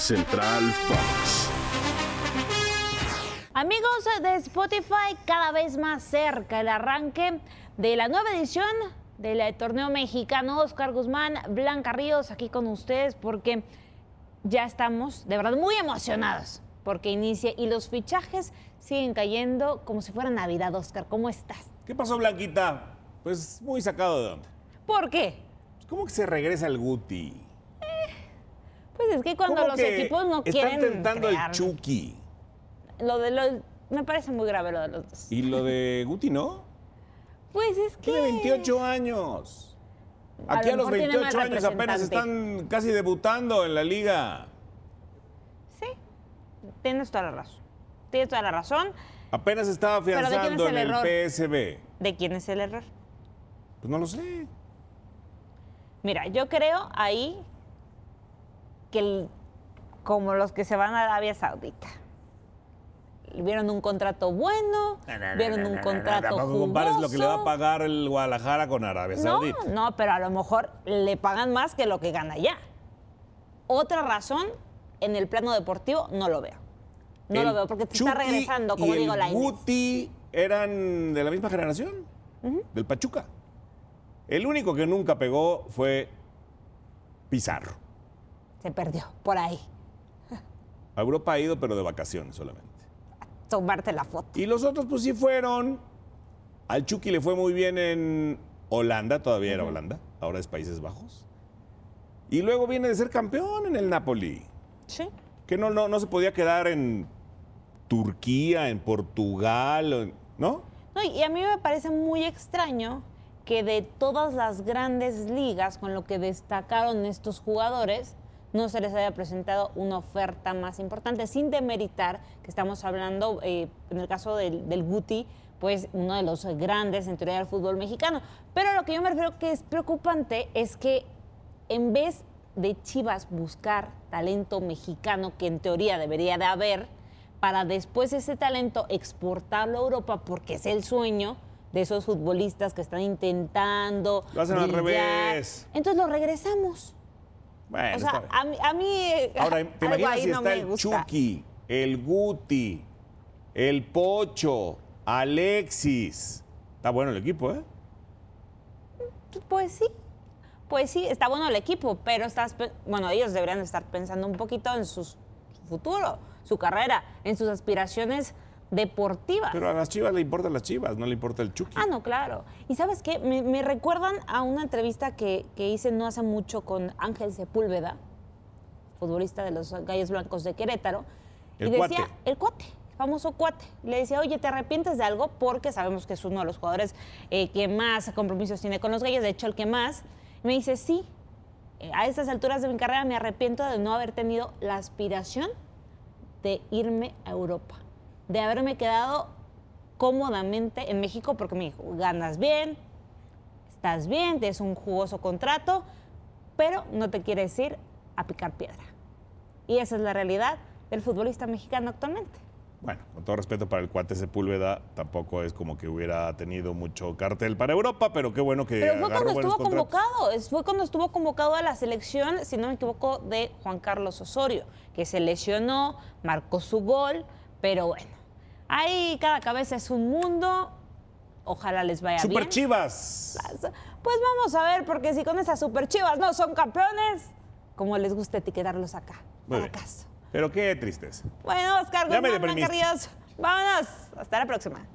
Central Fox. Amigos de Spotify, cada vez más cerca el arranque de la nueva edición del torneo mexicano. Oscar Guzmán, Blanca Ríos, aquí con ustedes porque ya estamos de verdad muy emocionados porque inicia y los fichajes siguen cayendo como si fuera Navidad. Oscar, ¿cómo estás? ¿Qué pasó, Blanquita? Pues muy sacado de onda. ¿Por qué? ¿Cómo que se regresa el Guti? Pues es que cuando ¿Cómo los que equipos no están quieren tentando crear- el Chucky. Lo de los me parece muy grave lo de los dos. Y lo de Guti, ¿no? Pues es que Tiene 28 años. A Aquí lo a, los mejor tiene 28 mal años apenas están casi debutando en la liga. Sí, tienes toda la razón. Tienes toda la razón. Apenas estaba Pero ¿de quién es afianzando el en el? PSB. ¿De quién es el error? Pues no lo sé. Mira, yo creo ahí que el- como los que se van a Arabia Saudita. Vieron un contrato bueno, vieron un contrato Tampoco compares lo que le va a pagar el Guadalajara con Arabia No, Saudita. no, pero a lo mejor le pagan más que lo que gana ya. Otra razón, en el plano deportivo, no lo veo. No El lo veo, porque te está Chucky regresando, como y digo, el la. Guti eran de la misma generación, del Pachuca. El único que nunca pegó fue Pizarro. Se perdió por ahí. A Europa ha ido, pero de vacaciones solamente. Tomarte la foto. Y los otros, pues sí fueron. Al Chucky le fue muy bien en Holanda, todavía era Holanda, ahora es Países Bajos. Y luego viene de ser campeón en el Napoli. Sí. Que no, no, no se podía quedar en Turquía, en Portugal, ¿no? No, y a mí me parece muy extraño que de todas las grandes ligas con lo que destacaron estos jugadores, no se les haya presentado una oferta más importante, sin demeritar que estamos hablando, eh, en el caso del, del Guti, pues uno de los grandes en teoría del fútbol mexicano. Pero lo que yo me refiero que es preocupante es que en vez de Chivas buscar talento mexicano, que en teoría debería de haber, para después ese talento exportarlo a Europa, porque es el sueño de esos futbolistas que están intentando. Lo hacen al revés. Entonces lo regresamos. Bueno, o sea, a mí, a mí, Ahora, ¿te imaginas si no está el gusta. Chucky, el Guti, el Pocho, Alexis? Está bueno el equipo, ¿eh? Pues sí, pues sí, está bueno el equipo, pero estás, bueno, ellos deberían estar pensando un poquito en sus- su futuro, su carrera, en sus aspiraciones deportivas. Pero a las chivas le importan las chivas, no le importa el Chucky. Ah, no, claro. Y sabes qué, me, me recuerdan a una entrevista que, que hice no hace mucho con Ángel Sepúlveda, futbolista de los Gallos Blancos de Querétaro. El y decía, cuate. el cuate, el famoso cuate. Le decía, oye, ¿te arrepientes de algo? Porque sabemos que es uno de los jugadores eh, que más compromisos tiene con los Gallos, de hecho el que más. Y me dice, sí, eh, a estas alturas de mi carrera me arrepiento de no haber tenido la aspiración de irme a Europa, de haberme quedado cómodamente en México porque me dijo, ganas bien, estás bien, tienes un jugoso contrato, pero no te quieres ir a picar piedra. Y esa es la realidad del futbolista mexicano actualmente. Bueno, con todo respeto para el cuate Sepúlveda, tampoco es como que hubiera tenido mucho cartel para Europa, pero qué bueno que Pero fue cuando estuvo convocado, fue cuando estuvo convocado a la selección, si no me equivoco, de Juan Carlos Osorio, que se lesionó, marcó su gol, pero bueno, ahí cada cabeza es un mundo, ojalá les vaya Super bien. Chivas. Pues vamos a ver, porque si con esas super chivas no son campeones, como les gusta etiquetarlos acá. Muy bien. Pero qué tristeza. Bueno, Oscar Guzmán, vámonos. Hasta la próxima.